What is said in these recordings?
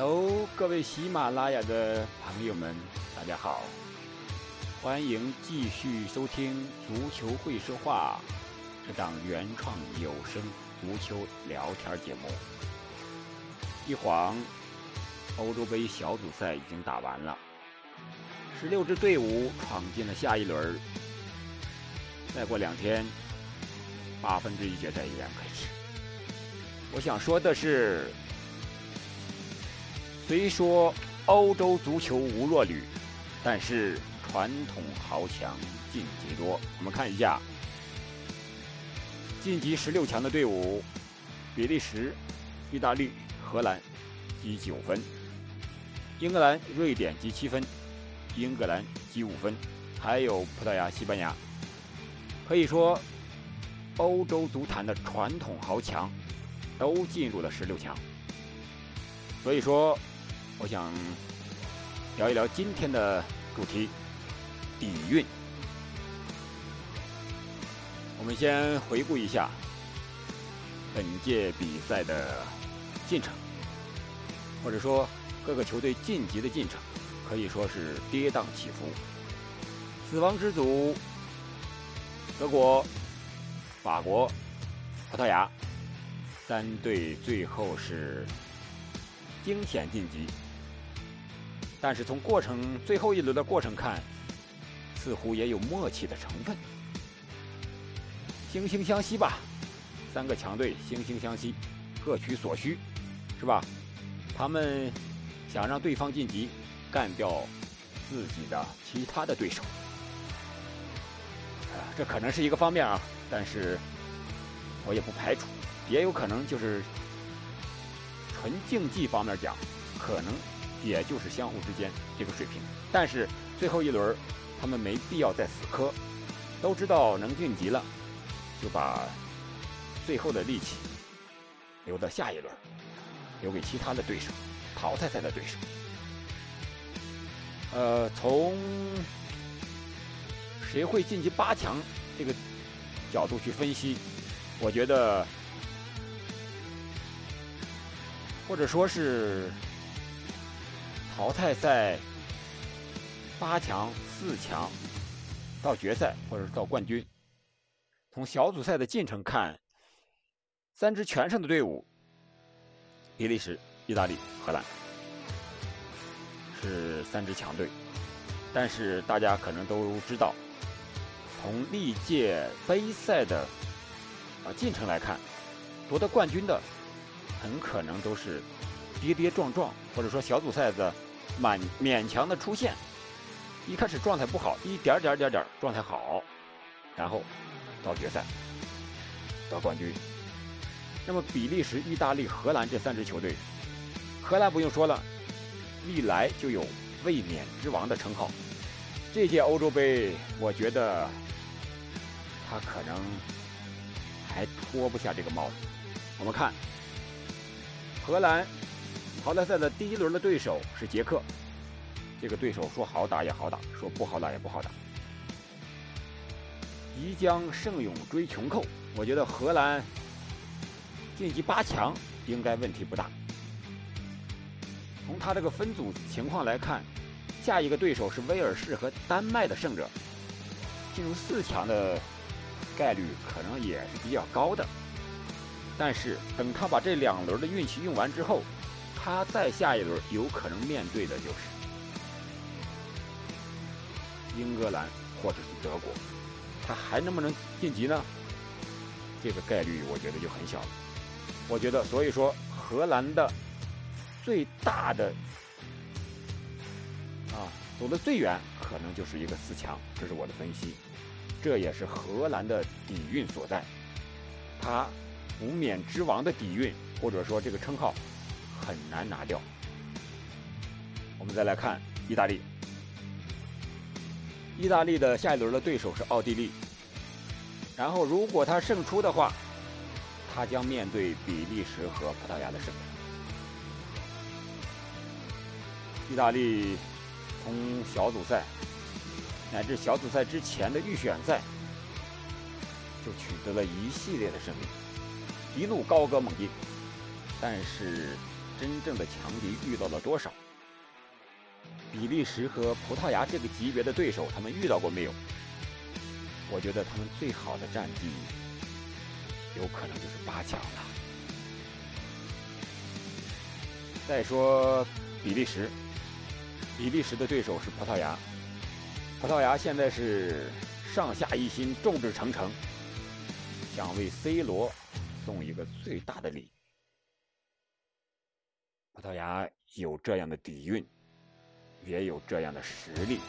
Hello，各位喜马拉雅的朋友们，大家好，欢迎继续收听《足球会说话》这档原创有声足球聊天节目。一晃，欧洲杯小组赛已经打完了，十六支队伍闯进了下一轮。再过两天，八分之一决赛也要开始。我想说的是。虽说欧洲足球无弱旅，但是传统豪强晋级多。我们看一下晋级十六强的队伍：比利时、意大利、荷兰积九分；英格兰、瑞典积七分；英格兰积五分；还有葡萄牙、西班牙。可以说，欧洲足坛的传统豪强都进入了十六强。所以说。我想聊一聊今天的主题——底蕴。我们先回顾一下本届比赛的进程，或者说各个球队晋级的进程，可以说是跌宕起伏。死亡之组：德国、法国、葡萄牙三队，最后是惊险晋级。但是从过程最后一轮的过程看，似乎也有默契的成分，惺惺相惜吧。三个强队惺惺相惜，各取所需，是吧？他们想让对方晋级，干掉自己的其他的对手，这可能是一个方面啊。但是我也不排除，也有可能就是纯竞技方面讲，可能。也就是相互之间这个水平，但是最后一轮他们没必要再死磕，都知道能晋级了，就把最后的力气留到下一轮，留给其他的对手，淘汰赛的对手。呃，从谁会晋级八强这个角度去分析，我觉得，或者说是。淘汰赛八强、四强到决赛，或者是到冠军。从小组赛的进程看，三支全胜的队伍——比利时、意大利、荷兰，是三支强队。但是大家可能都知道，从历届杯赛的啊进程来看，夺得冠军的很可能都是跌跌撞撞，或者说小组赛的。满勉强的出现，一开始状态不好，一点点点点状态好，然后到决赛得冠军。那么比利时、意大利、荷兰这三支球队，荷兰不用说了，历来就有卫冕之王的称号。这届欧洲杯，我觉得他可能还脱不下这个帽子。我们看荷兰。淘汰赛的第一轮的对手是捷克，这个对手说好打也好打，说不好打也不好打。即将胜勇追穷寇，我觉得荷兰晋级八强应该问题不大。从他这个分组情况来看，下一个对手是威尔士和丹麦的胜者，进入四强的概率可能也是比较高的。但是等他把这两轮的运气用完之后，他再下一轮有可能面对的就是英格兰或者是德国，他还能不能晋级呢？这个概率我觉得就很小了。我觉得，所以说荷兰的最大的啊走的最远，可能就是一个四强，这是我的分析。这也是荷兰的底蕴所在，他无冕之王的底蕴，或者说这个称号。很难拿掉。我们再来看意大利，意大利的下一轮的对手是奥地利。然后，如果他胜出的话，他将面对比利时和葡萄牙的胜者。意大利从小组赛乃至小组赛之前的预选赛，就取得了一系列的胜利，一路高歌猛进，但是。真正的强敌遇到了多少？比利时和葡萄牙这个级别的对手，他们遇到过没有？我觉得他们最好的战绩，有可能就是八强了。再说比利时，比利时的对手是葡萄牙，葡萄牙现在是上下一心，众志成城，想为 C 罗送一个最大的礼。葡萄牙有这样的底蕴，也有这样的实力，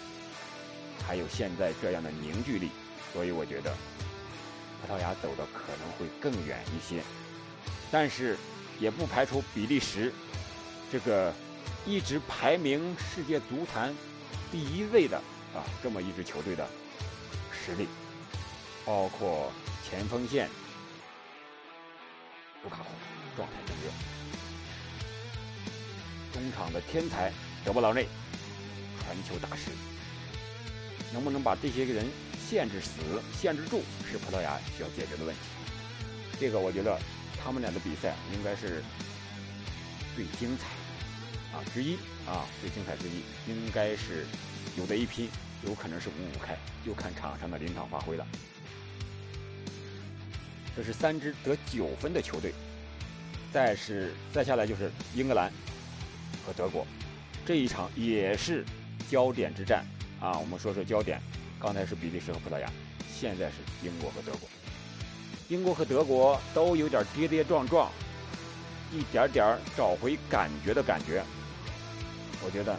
还有现在这样的凝聚力，所以我觉得葡萄牙走的可能会更远一些。但是也不排除比利时这个一直排名世界足坛第一位的啊这么一支球队的实力，包括前锋线卢卡库状态正热。中场的天才德布劳内，传球大师，能不能把这些个人限制死、限制住，是葡萄牙需要解决的问题。这个我觉得他们俩的比赛应该是最精彩啊之一啊，最精彩之一，应该是有的一拼，有可能是五五开，就看场上的临场发挥了。这是三支得九分的球队，再是再下来就是英格兰。和德国这一场也是焦点之战啊！我们说说焦点，刚才是比利时和葡萄牙，现在是英国和德国。英国和德国都有点跌跌撞撞，一点点找回感觉的感觉。我觉得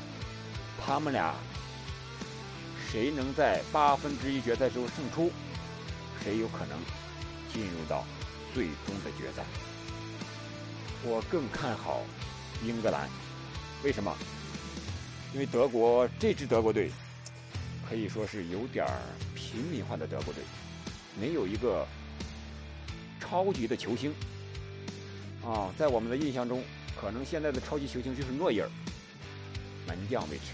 他们俩谁能在八分之一决赛中胜出，谁有可能进入到最终的决赛。我更看好英格兰。为什么？因为德国这支德国队可以说是有点平民化的德国队，没有一个超级的球星啊。在我们的印象中，可能现在的超级球星就是诺伊尔，门将位置，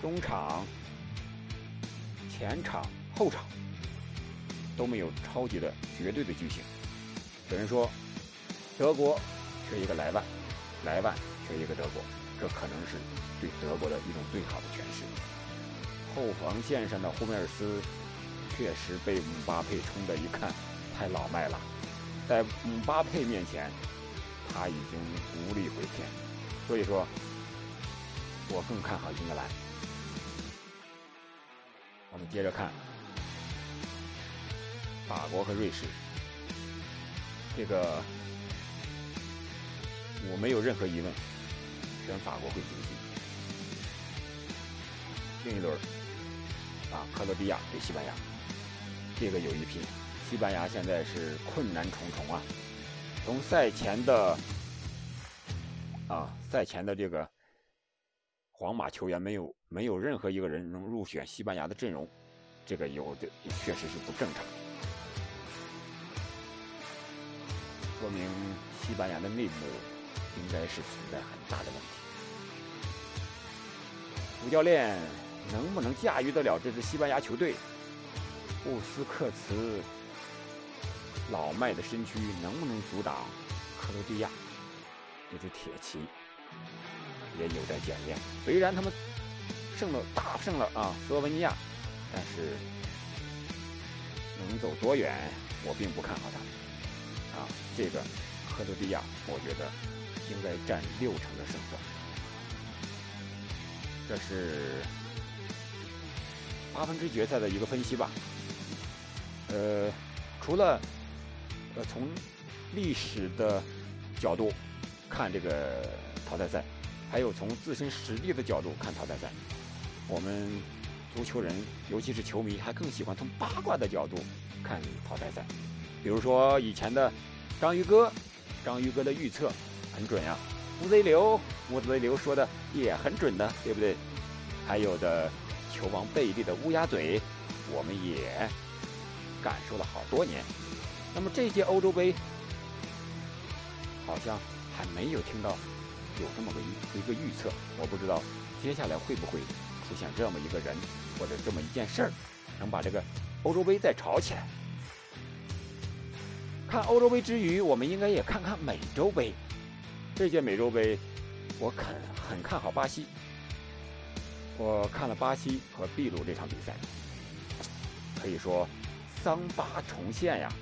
中场、前场、后场都没有超级的绝对的巨星。有人说，德国缺一个莱万，莱万。缺一个德国，这可能是对德国的一种最好的诠释。后防线上的胡梅尔斯确实被姆巴佩冲的，一看太老迈了，在姆巴佩面前，他已经无力回天。所以说，我更看好英格兰。我们接着看法国和瑞士，这个我没有任何疑问。选法国会晋级。另一轮啊，克罗地亚对西班牙，这个有一拼。西班牙现在是困难重重啊。从赛前的啊，赛前的这个皇马球员没有没有任何一个人能入选西班牙的阵容，这个有的确实是不正常，说明西班牙的内部。应该是存在很大的问题。主教练能不能驾驭得了这支西班牙球队？布斯克茨老迈的身躯能不能阻挡克罗地亚这支铁骑？也有待检验。虽然他们胜了，大胜了啊，斯洛文尼亚，但是能走多远，我并不看好他。啊，这个克罗地亚，我觉得。应该占六成的胜算，这是八分之决赛的一个分析吧。呃，除了呃从历史的角度看这个淘汰赛，还有从自身实力的角度看淘汰赛，我们足球人，尤其是球迷，还更喜欢从八卦的角度看淘汰赛。比如说以前的章鱼哥，章鱼哥的预测。很准呀，乌贼流，乌贼流说的也很准的，对不对？还有的球王贝利的乌鸦嘴，我们也感受了好多年。那么这届欧洲杯，好像还没有听到有这么个一一个预测，我不知道接下来会不会出现这么一个人或者这么一件事儿，能把这个欧洲杯再炒起来。看欧洲杯之余，我们应该也看看美洲杯。这届美洲杯，我肯很看好巴西。我看了巴西和秘鲁这场比赛，可以说桑巴重现呀。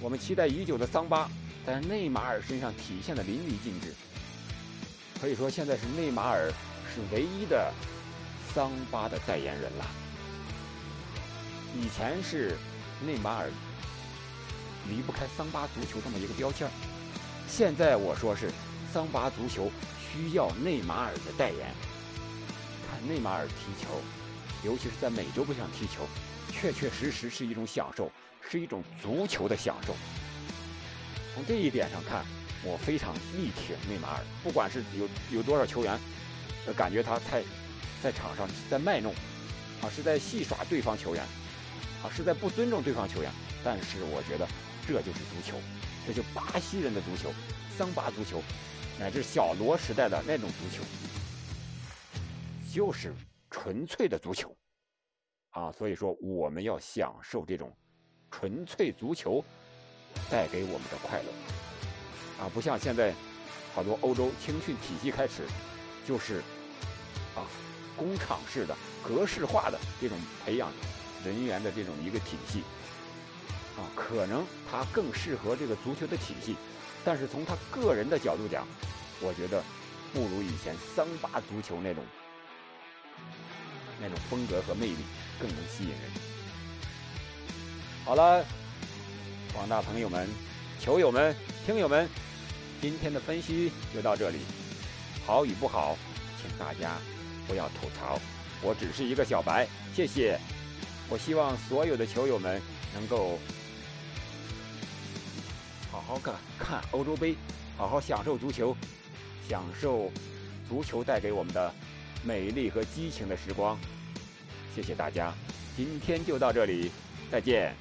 我们期待已久的桑巴，在内马尔身上体现的淋漓尽致。可以说现在是内马尔是唯一的桑巴的代言人了。以前是内马尔离不开桑巴足球这么一个标签儿现在我说是桑巴足球需要内马尔的代言。看内马尔踢球，尤其是在美洲杯上踢球，确确实实是一种享受，是一种足球的享受。从这一点上看，我非常力挺内马尔。不管是有有多少球员，感觉他太在场上在卖弄，啊，是在戏耍对方球员，啊，是在不尊重对方球员。但是我觉得这就是足球，这就巴西人的足球，桑巴足球，乃至小罗时代的那种足球。就是纯粹的足球，啊，所以说我们要享受这种纯粹足球带给我们的快乐，啊，不像现在好多欧洲青训体系开始就是啊工厂式的格式化的这种培养人员的这种一个体系，啊，可能他更适合这个足球的体系，但是从他个人的角度讲，我觉得不如以前桑巴足球那种。那种风格和魅力更能吸引人。好了，广大朋友们、球友们、听友们，今天的分析就到这里。好与不好，请大家不要吐槽，我只是一个小白。谢谢。我希望所有的球友们能够好看看欧洲杯，好好享受足球，享受足球带给我们的。美丽和激情的时光，谢谢大家，今天就到这里，再见。